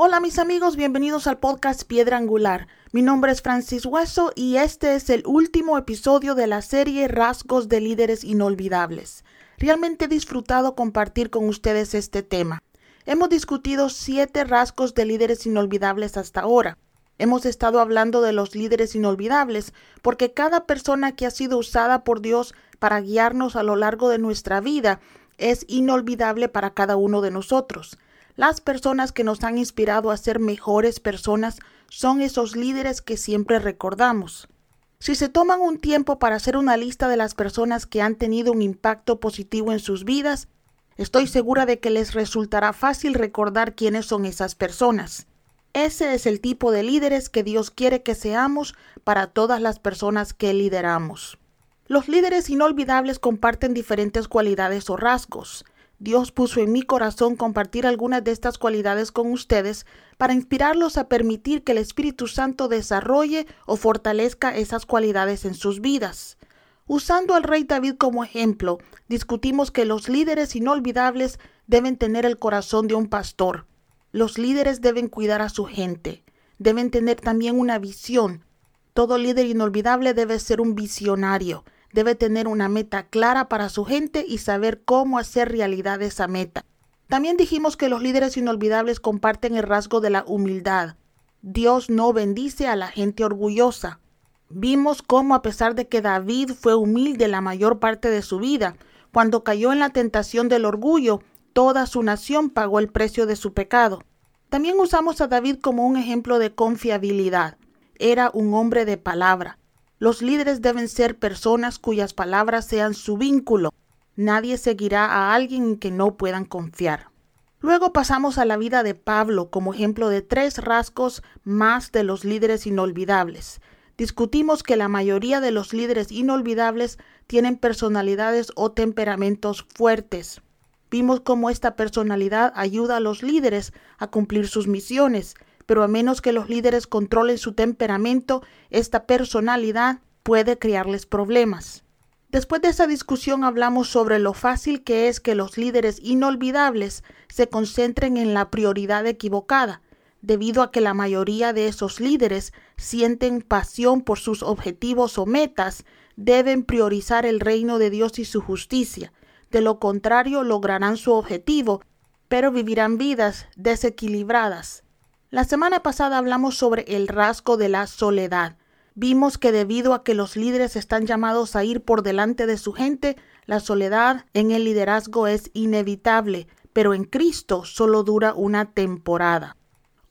Hola mis amigos, bienvenidos al podcast Piedra Angular. Mi nombre es Francis Hueso y este es el último episodio de la serie Rasgos de Líderes Inolvidables. Realmente he disfrutado compartir con ustedes este tema. Hemos discutido siete rasgos de líderes inolvidables hasta ahora. Hemos estado hablando de los líderes inolvidables porque cada persona que ha sido usada por Dios para guiarnos a lo largo de nuestra vida es inolvidable para cada uno de nosotros. Las personas que nos han inspirado a ser mejores personas son esos líderes que siempre recordamos. Si se toman un tiempo para hacer una lista de las personas que han tenido un impacto positivo en sus vidas, estoy segura de que les resultará fácil recordar quiénes son esas personas. Ese es el tipo de líderes que Dios quiere que seamos para todas las personas que lideramos. Los líderes inolvidables comparten diferentes cualidades o rasgos. Dios puso en mi corazón compartir algunas de estas cualidades con ustedes para inspirarlos a permitir que el Espíritu Santo desarrolle o fortalezca esas cualidades en sus vidas. Usando al rey David como ejemplo, discutimos que los líderes inolvidables deben tener el corazón de un pastor. Los líderes deben cuidar a su gente. Deben tener también una visión. Todo líder inolvidable debe ser un visionario debe tener una meta clara para su gente y saber cómo hacer realidad esa meta. También dijimos que los líderes inolvidables comparten el rasgo de la humildad. Dios no bendice a la gente orgullosa. Vimos cómo a pesar de que David fue humilde la mayor parte de su vida, cuando cayó en la tentación del orgullo, toda su nación pagó el precio de su pecado. También usamos a David como un ejemplo de confiabilidad. Era un hombre de palabra. Los líderes deben ser personas cuyas palabras sean su vínculo. Nadie seguirá a alguien en que no puedan confiar. Luego pasamos a la vida de Pablo como ejemplo de tres rasgos más de los líderes inolvidables. Discutimos que la mayoría de los líderes inolvidables tienen personalidades o temperamentos fuertes. Vimos cómo esta personalidad ayuda a los líderes a cumplir sus misiones pero a menos que los líderes controlen su temperamento, esta personalidad puede crearles problemas. Después de esa discusión hablamos sobre lo fácil que es que los líderes inolvidables se concentren en la prioridad equivocada, debido a que la mayoría de esos líderes sienten pasión por sus objetivos o metas, deben priorizar el reino de Dios y su justicia. De lo contrario, lograrán su objetivo, pero vivirán vidas desequilibradas. La semana pasada hablamos sobre el rasgo de la soledad. Vimos que debido a que los líderes están llamados a ir por delante de su gente, la soledad en el liderazgo es inevitable, pero en Cristo solo dura una temporada.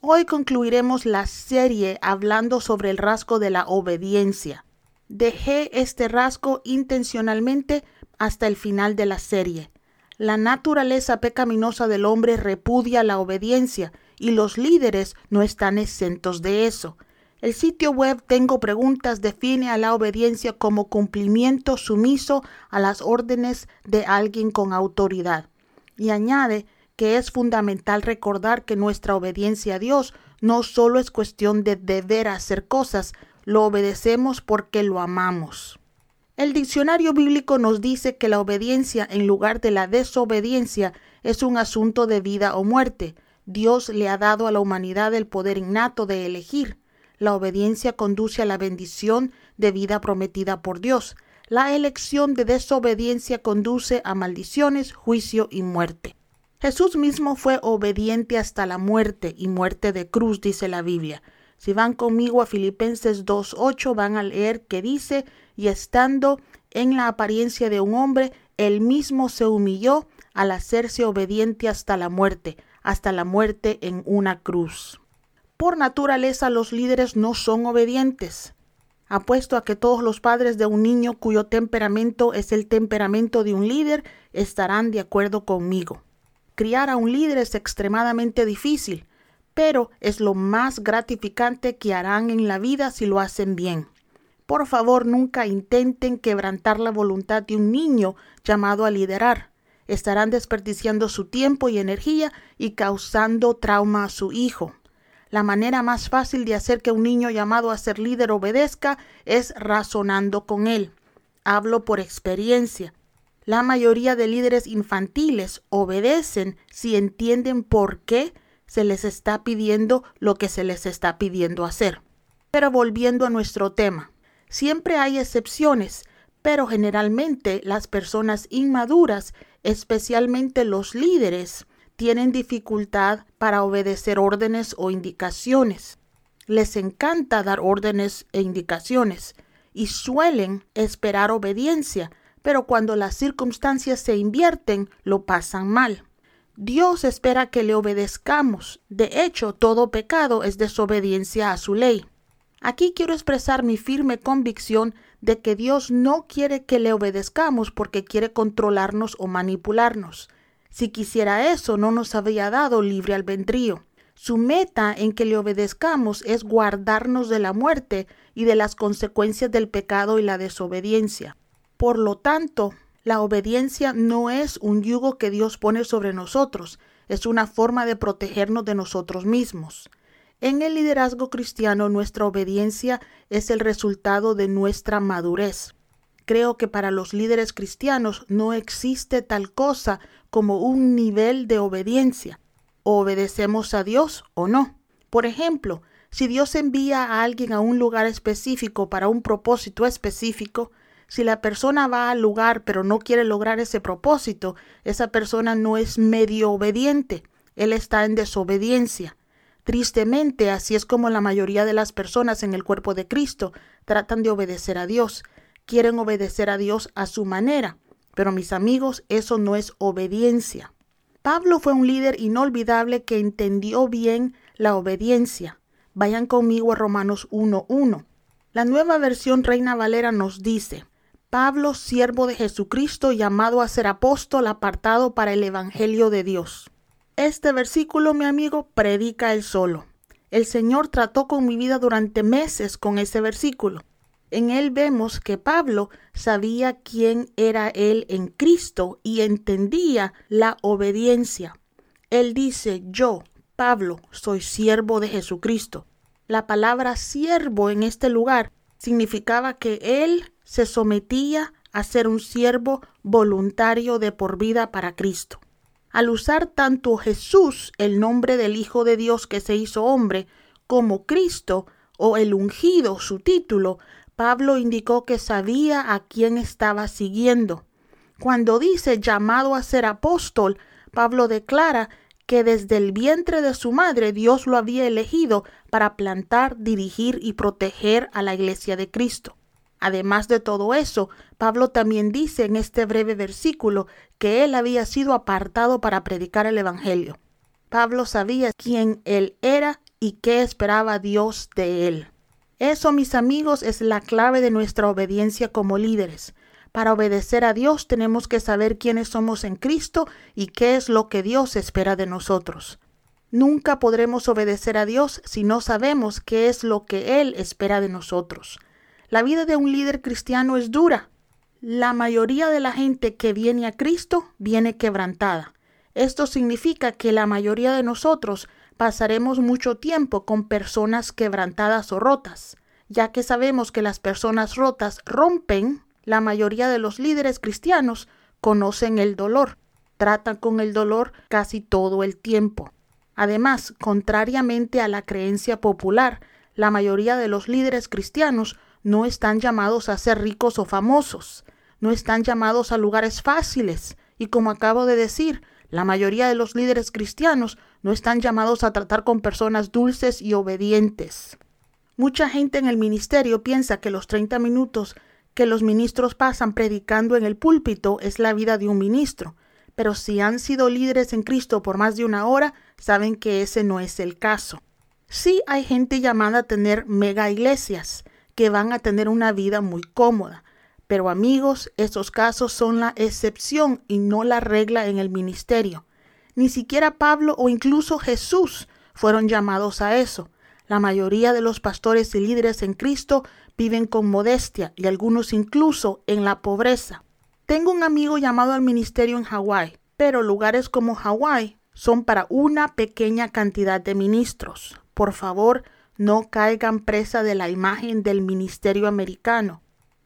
Hoy concluiremos la serie hablando sobre el rasgo de la obediencia. Dejé este rasgo intencionalmente hasta el final de la serie. La naturaleza pecaminosa del hombre repudia la obediencia y los líderes no están exentos de eso. El sitio web Tengo Preguntas define a la obediencia como cumplimiento sumiso a las órdenes de alguien con autoridad y añade que es fundamental recordar que nuestra obediencia a Dios no solo es cuestión de deber hacer cosas, lo obedecemos porque lo amamos. El diccionario bíblico nos dice que la obediencia en lugar de la desobediencia es un asunto de vida o muerte. Dios le ha dado a la humanidad el poder innato de elegir. La obediencia conduce a la bendición de vida prometida por Dios. La elección de desobediencia conduce a maldiciones, juicio y muerte. Jesús mismo fue obediente hasta la muerte y muerte de cruz, dice la Biblia. Si van conmigo a Filipenses 2.8 van a leer que dice, y estando en la apariencia de un hombre, él mismo se humilló al hacerse obediente hasta la muerte, hasta la muerte en una cruz. Por naturaleza los líderes no son obedientes. Apuesto a que todos los padres de un niño cuyo temperamento es el temperamento de un líder estarán de acuerdo conmigo. Criar a un líder es extremadamente difícil, pero es lo más gratificante que harán en la vida si lo hacen bien. Por favor, nunca intenten quebrantar la voluntad de un niño llamado a liderar. estarán desperdiciando su tiempo y energía y causando trauma a su hijo. La manera más fácil de hacer que un niño llamado a ser líder obedezca es razonando con él. Hablo por experiencia. La mayoría de líderes infantiles obedecen si entienden por qué se les está pidiendo lo que se les está pidiendo hacer. Pero volviendo a nuestro tema, siempre hay excepciones, pero generalmente las personas inmaduras, especialmente los líderes, tienen dificultad para obedecer órdenes o indicaciones. Les encanta dar órdenes e indicaciones y suelen esperar obediencia, pero cuando las circunstancias se invierten, lo pasan mal. Dios espera que le obedezcamos. De hecho, todo pecado es desobediencia a su ley. Aquí quiero expresar mi firme convicción de que Dios no quiere que le obedezcamos porque quiere controlarnos o manipularnos. Si quisiera eso, no nos habría dado libre albedrío. Su meta en que le obedezcamos es guardarnos de la muerte y de las consecuencias del pecado y la desobediencia. Por lo tanto, la obediencia no es un yugo que Dios pone sobre nosotros, es una forma de protegernos de nosotros mismos. En el liderazgo cristiano nuestra obediencia es el resultado de nuestra madurez. Creo que para los líderes cristianos no existe tal cosa como un nivel de obediencia. O obedecemos a Dios o no. Por ejemplo, si Dios envía a alguien a un lugar específico para un propósito específico, si la persona va al lugar pero no quiere lograr ese propósito, esa persona no es medio obediente, él está en desobediencia. Tristemente, así es como la mayoría de las personas en el cuerpo de Cristo tratan de obedecer a Dios, quieren obedecer a Dios a su manera, pero mis amigos, eso no es obediencia. Pablo fue un líder inolvidable que entendió bien la obediencia. Vayan conmigo a Romanos 1.1. La nueva versión Reina Valera nos dice, Pablo, siervo de Jesucristo, llamado a ser apóstol, apartado para el Evangelio de Dios. Este versículo, mi amigo, predica el solo. El Señor trató con mi vida durante meses con ese versículo. En él vemos que Pablo sabía quién era él en Cristo y entendía la obediencia. Él dice, yo, Pablo, soy siervo de Jesucristo. La palabra siervo en este lugar significaba que él se sometía a ser un siervo voluntario de por vida para Cristo. Al usar tanto Jesús, el nombre del Hijo de Dios que se hizo hombre, como Cristo o el ungido, su título, Pablo indicó que sabía a quién estaba siguiendo. Cuando dice llamado a ser apóstol, Pablo declara que desde el vientre de su madre Dios lo había elegido para plantar, dirigir y proteger a la iglesia de Cristo. Además de todo eso, Pablo también dice en este breve versículo que él había sido apartado para predicar el Evangelio. Pablo sabía quién él era y qué esperaba Dios de él. Eso, mis amigos, es la clave de nuestra obediencia como líderes. Para obedecer a Dios tenemos que saber quiénes somos en Cristo y qué es lo que Dios espera de nosotros. Nunca podremos obedecer a Dios si no sabemos qué es lo que Él espera de nosotros. La vida de un líder cristiano es dura. La mayoría de la gente que viene a Cristo viene quebrantada. Esto significa que la mayoría de nosotros pasaremos mucho tiempo con personas quebrantadas o rotas, ya que sabemos que las personas rotas rompen, la mayoría de los líderes cristianos conocen el dolor, tratan con el dolor casi todo el tiempo. Además, contrariamente a la creencia popular, la mayoría de los líderes cristianos no están llamados a ser ricos o famosos, no están llamados a lugares fáciles. Y como acabo de decir, la mayoría de los líderes cristianos no están llamados a tratar con personas dulces y obedientes. Mucha gente en el ministerio piensa que los 30 minutos que los ministros pasan predicando en el púlpito es la vida de un ministro, pero si han sido líderes en Cristo por más de una hora, saben que ese no es el caso. Sí hay gente llamada a tener mega iglesias, que van a tener una vida muy cómoda. Pero amigos, esos casos son la excepción y no la regla en el ministerio. Ni siquiera Pablo o incluso Jesús fueron llamados a eso. La mayoría de los pastores y líderes en Cristo viven con modestia y algunos incluso en la pobreza. Tengo un amigo llamado al ministerio en Hawái, pero lugares como Hawái son para una pequeña cantidad de ministros. Por favor, no caigan presa de la imagen del ministerio americano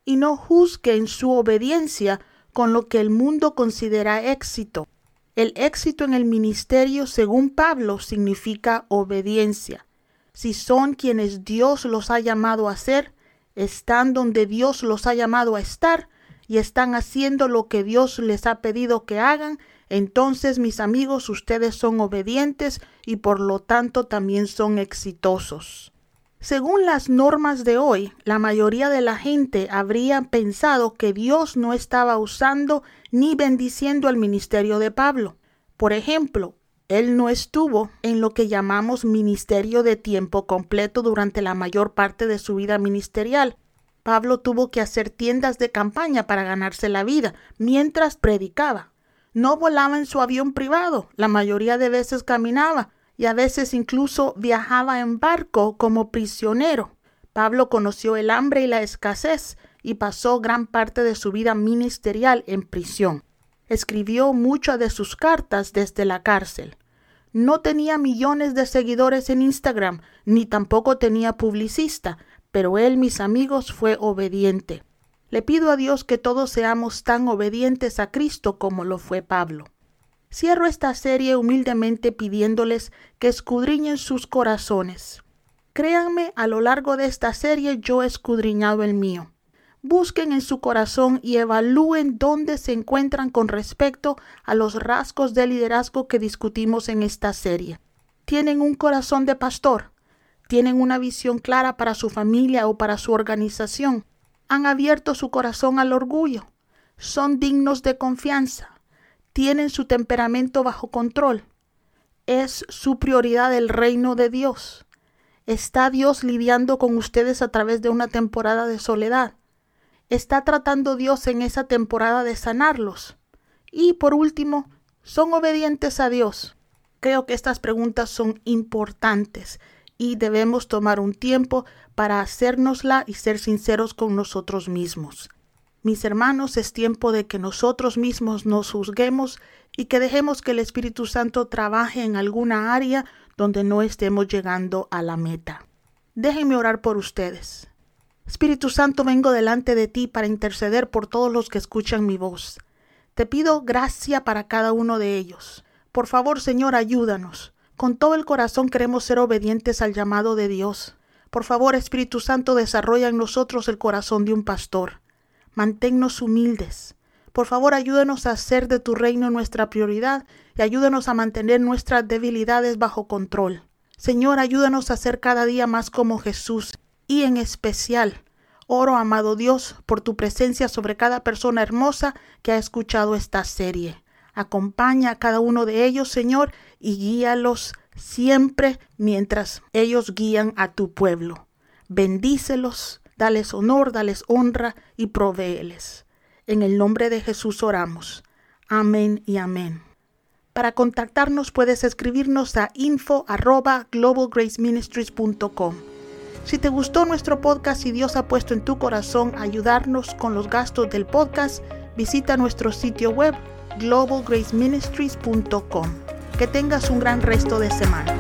y no juzguen su obediencia con lo que el mundo considera éxito. El éxito en el ministerio, según Pablo, significa obediencia. Si son quienes Dios los ha llamado a ser, están donde Dios los ha llamado a estar y están haciendo lo que Dios les ha pedido que hagan, entonces mis amigos, ustedes son obedientes y por lo tanto también son exitosos. Según las normas de hoy, la mayoría de la gente habría pensado que Dios no estaba usando ni bendiciendo el ministerio de Pablo. Por ejemplo, él no estuvo en lo que llamamos ministerio de tiempo completo durante la mayor parte de su vida ministerial. Pablo tuvo que hacer tiendas de campaña para ganarse la vida mientras predicaba. No volaba en su avión privado, la mayoría de veces caminaba, y a veces incluso viajaba en barco como prisionero. Pablo conoció el hambre y la escasez y pasó gran parte de su vida ministerial en prisión. Escribió muchas de sus cartas desde la cárcel. No tenía millones de seguidores en Instagram, ni tampoco tenía publicista, pero él, mis amigos, fue obediente. Le pido a Dios que todos seamos tan obedientes a Cristo como lo fue Pablo. Cierro esta serie humildemente pidiéndoles que escudriñen sus corazones. Créanme, a lo largo de esta serie yo he escudriñado el mío. Busquen en su corazón y evalúen dónde se encuentran con respecto a los rasgos de liderazgo que discutimos en esta serie. ¿Tienen un corazón de pastor? ¿Tienen una visión clara para su familia o para su organización? ¿Han abierto su corazón al orgullo? ¿Son dignos de confianza? tienen su temperamento bajo control. Es su prioridad el reino de Dios. ¿Está Dios lidiando con ustedes a través de una temporada de soledad? ¿Está tratando Dios en esa temporada de sanarlos? Y por último, ¿son obedientes a Dios? Creo que estas preguntas son importantes y debemos tomar un tiempo para hacérnosla y ser sinceros con nosotros mismos. Mis hermanos, es tiempo de que nosotros mismos nos juzguemos y que dejemos que el Espíritu Santo trabaje en alguna área donde no estemos llegando a la meta. Déjenme orar por ustedes. Espíritu Santo, vengo delante de ti para interceder por todos los que escuchan mi voz. Te pido gracia para cada uno de ellos. Por favor, Señor, ayúdanos. Con todo el corazón queremos ser obedientes al llamado de Dios. Por favor, Espíritu Santo, desarrolla en nosotros el corazón de un pastor. Manténnos humildes. Por favor, ayúdanos a hacer de tu reino nuestra prioridad y ayúdanos a mantener nuestras debilidades bajo control. Señor, ayúdanos a ser cada día más como Jesús y en especial, oro, amado Dios, por tu presencia sobre cada persona hermosa que ha escuchado esta serie. Acompaña a cada uno de ellos, Señor, y guíalos siempre mientras ellos guían a tu pueblo. Bendícelos Dales honor, dales honra y provéeles. En el nombre de Jesús oramos. Amén y amén. Para contactarnos puedes escribirnos a info arroba globalgraceministries.com. Si te gustó nuestro podcast y Dios ha puesto en tu corazón ayudarnos con los gastos del podcast, visita nuestro sitio web globalgraceministries.com. Que tengas un gran resto de semana.